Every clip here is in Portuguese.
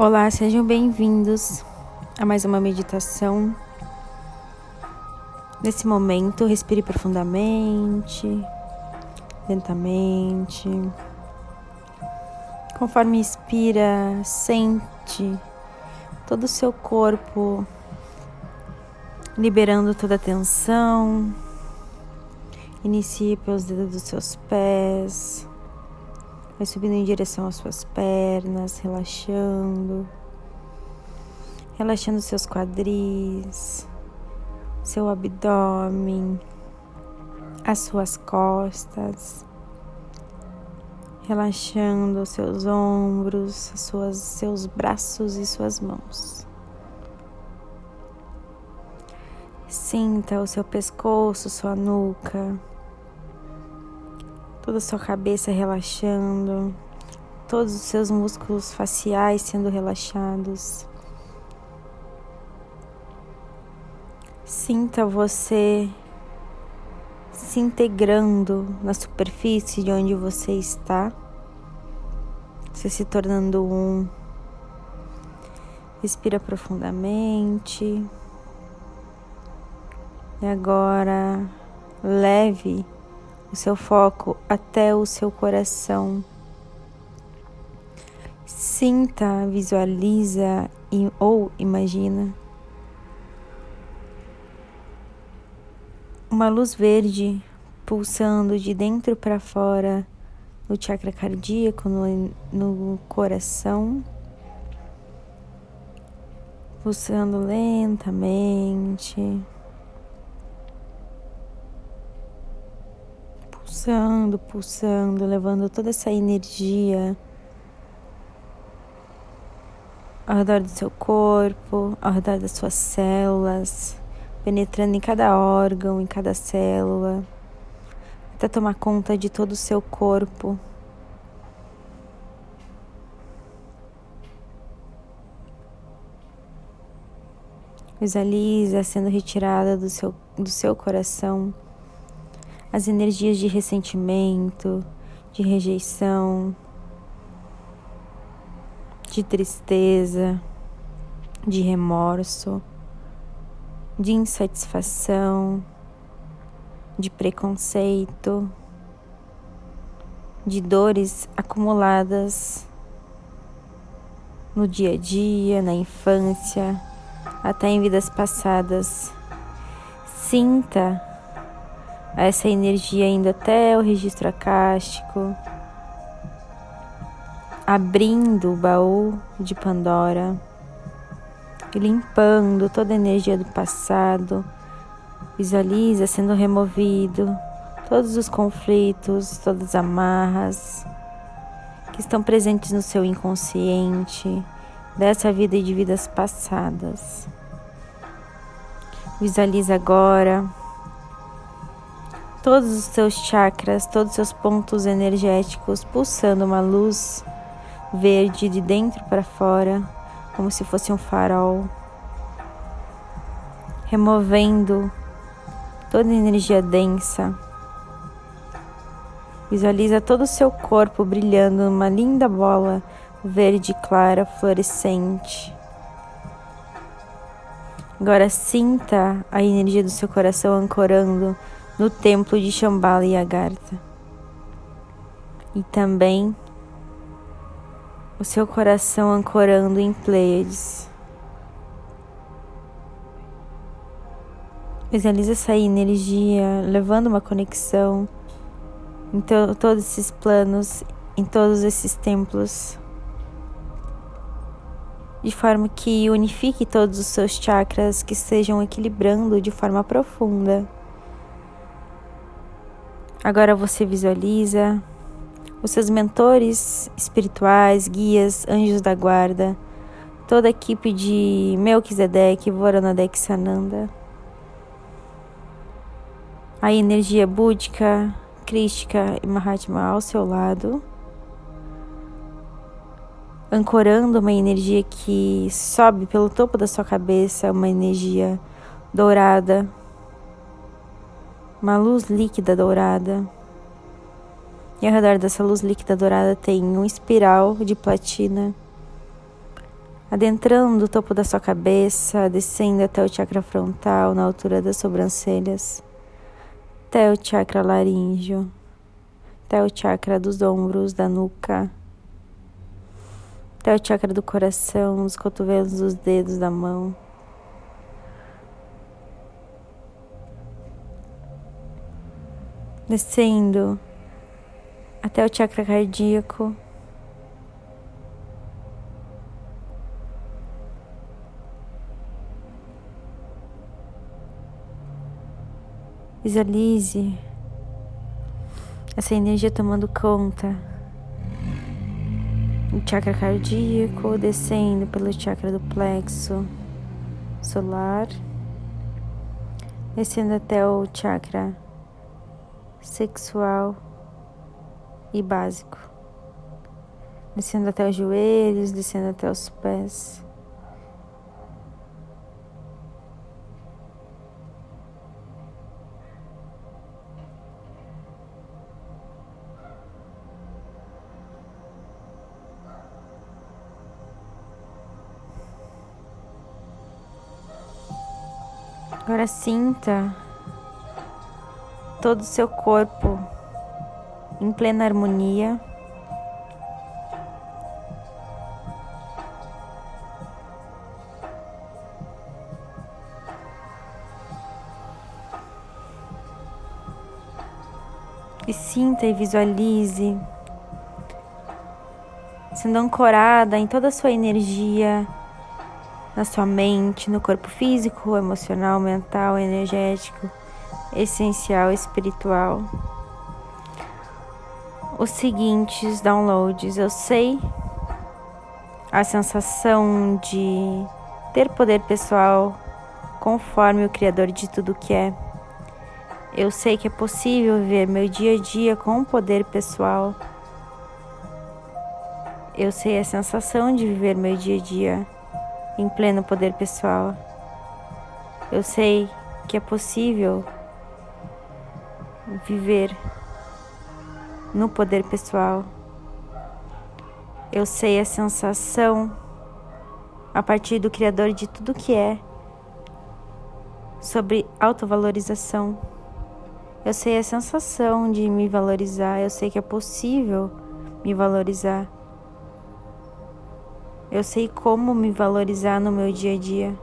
Olá, sejam bem-vindos a mais uma meditação. Nesse momento, respire profundamente, lentamente. Conforme inspira, sente todo o seu corpo liberando toda a tensão. Inicie pelos dedos dos seus pés Vai subindo em direção às suas pernas, relaxando. Relaxando seus quadris, seu abdômen, as suas costas. Relaxando seus ombros, suas, seus braços e suas mãos. Sinta o seu pescoço, sua nuca toda a sua cabeça relaxando, todos os seus músculos faciais sendo relaxados. Sinta você se integrando na superfície de onde você está, você se tornando um. Respira profundamente. E agora leve o seu foco até o seu coração. Sinta, visualiza ou imagina uma luz verde pulsando de dentro para fora no chakra cardíaco, no, no coração, pulsando lentamente. Pulsando, pulsando, levando toda essa energia ao redor do seu corpo, ao redor das suas células, penetrando em cada órgão, em cada célula, até tomar conta de todo o seu corpo. Visualiza sendo retirada do seu, do seu coração as energias de ressentimento, de rejeição, de tristeza, de remorso, de insatisfação, de preconceito, de dores acumuladas no dia a dia, na infância, até em vidas passadas. Sinta essa energia indo até o registro acástico, abrindo o baú de Pandora e limpando toda a energia do passado. Visualiza sendo removido todos os conflitos, todas as amarras que estão presentes no seu inconsciente dessa vida e de vidas passadas. Visualiza agora todos os seus chakras, todos os seus pontos energéticos pulsando uma luz verde de dentro para fora, como se fosse um farol, removendo toda a energia densa. Visualiza todo o seu corpo brilhando numa linda bola verde clara fluorescente. Agora sinta a energia do seu coração ancorando no templo de Shambhala e Agartha. E também o seu coração ancorando em Pleiades. Visualiza essa energia levando uma conexão em to todos esses planos, em todos esses templos, de forma que unifique todos os seus chakras que estejam equilibrando de forma profunda. Agora você visualiza os seus mentores espirituais, guias, anjos da guarda, toda a equipe de Melquisedeque, Voranadek Sananda. A energia búdica, crística e Mahatma ao seu lado, ancorando uma energia que sobe pelo topo da sua cabeça, uma energia dourada, uma luz líquida dourada. E ao redor dessa luz líquida dourada tem um espiral de platina adentrando o topo da sua cabeça, descendo até o chakra frontal, na altura das sobrancelhas, até o chakra laríngeo, até o chakra dos ombros, da nuca, até o chakra do coração, dos cotovelos, dos dedos da mão. Descendo até o chakra cardíaco. Visualize essa energia tomando conta do chakra cardíaco, descendo pelo chakra do plexo solar, descendo até o chakra sexual e básico, descendo até os joelhos, descendo até os pés. Agora sinta todo o seu corpo em plena harmonia. E sinta e visualize sendo ancorada em toda a sua energia na sua mente, no corpo físico, emocional, mental, energético, essencial, espiritual. Os seguintes downloads. Eu sei a sensação de ter poder pessoal conforme o Criador de tudo que é. Eu sei que é possível viver meu dia a dia com poder pessoal. Eu sei a sensação de viver meu dia a dia em pleno poder pessoal. Eu sei que é possível viver no poder pessoal. Eu sei a sensação a partir do Criador de tudo que é sobre autovalorização. Eu sei a sensação de me valorizar, eu sei que é possível me valorizar. Eu sei como me valorizar no meu dia a dia.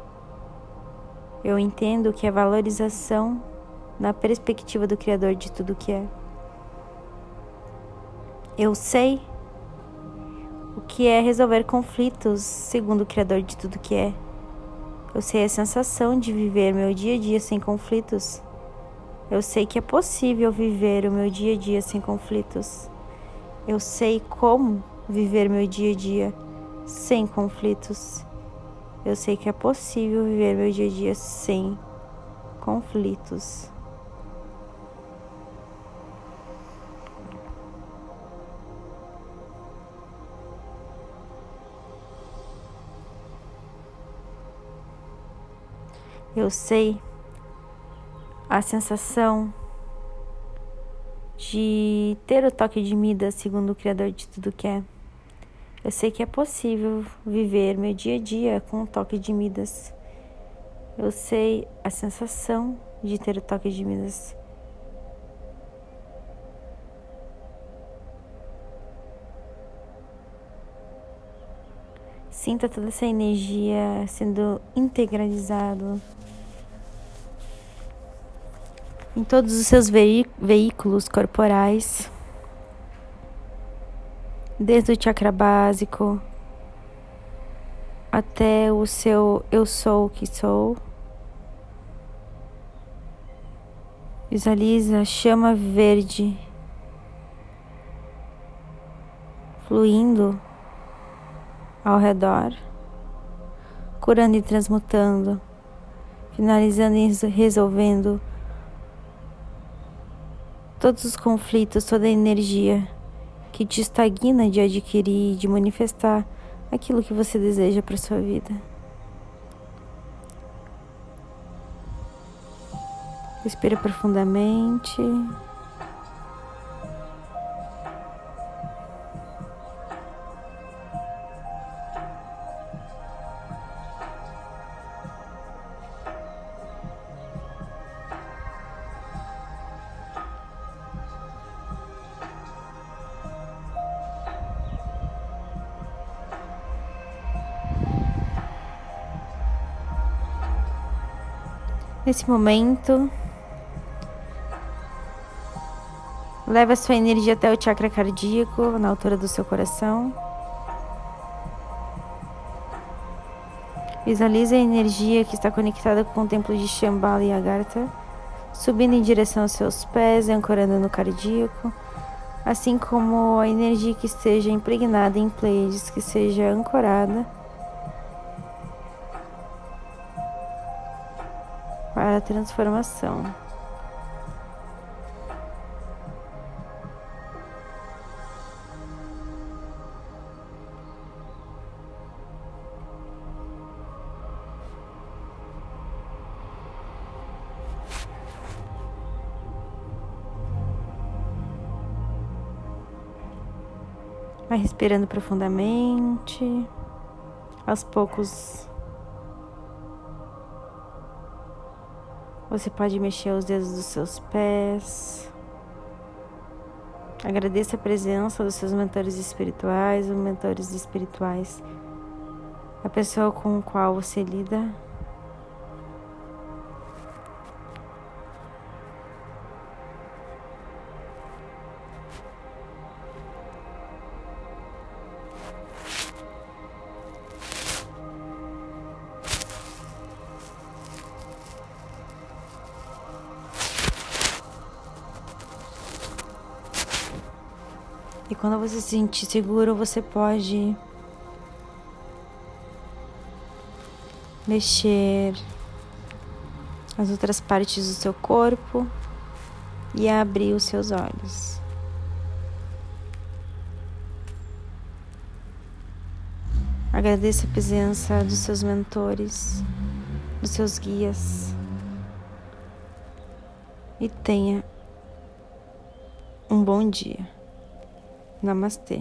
Eu entendo que é valorização na perspectiva do Criador de tudo que é. Eu sei o que é resolver conflitos segundo o Criador de tudo que é. Eu sei a sensação de viver meu dia a dia sem conflitos. Eu sei que é possível viver o meu dia a dia sem conflitos. Eu sei como viver meu dia a dia sem conflitos. Eu sei que é possível viver meu dia a dia sem conflitos. Eu sei a sensação de ter o toque de Midas, segundo o Criador de tudo que é. Eu sei que é possível viver meu dia a dia com o toque de Midas. Eu sei a sensação de ter o toque de Midas. Sinta toda essa energia sendo integralizado em todos os seus veículos corporais desde o chakra básico até o seu eu sou o que sou. Visualiza a chama verde fluindo ao redor, curando e transmutando, finalizando e resolvendo todos os conflitos, toda a energia que te estagna de adquirir, de manifestar aquilo que você deseja para sua vida. Respira profundamente. Nesse momento, leva sua energia até o chakra cardíaco, na altura do seu coração. Visualize a energia que está conectada com o templo de Shambhala e Agartha, subindo em direção aos seus pés, ancorando no cardíaco, assim como a energia que esteja impregnada em Pleiades, que seja ancorada para a transformação. Vai respirando profundamente. Aos poucos, você pode mexer os dedos dos seus pés. Agradeça a presença dos seus mentores espirituais ou mentores espirituais, a pessoa com a qual você lida quando você se sentir seguro, você pode mexer as outras partes do seu corpo e abrir os seus olhos. Agradeça a presença dos seus mentores, dos seus guias e tenha um bom dia. नमस्ते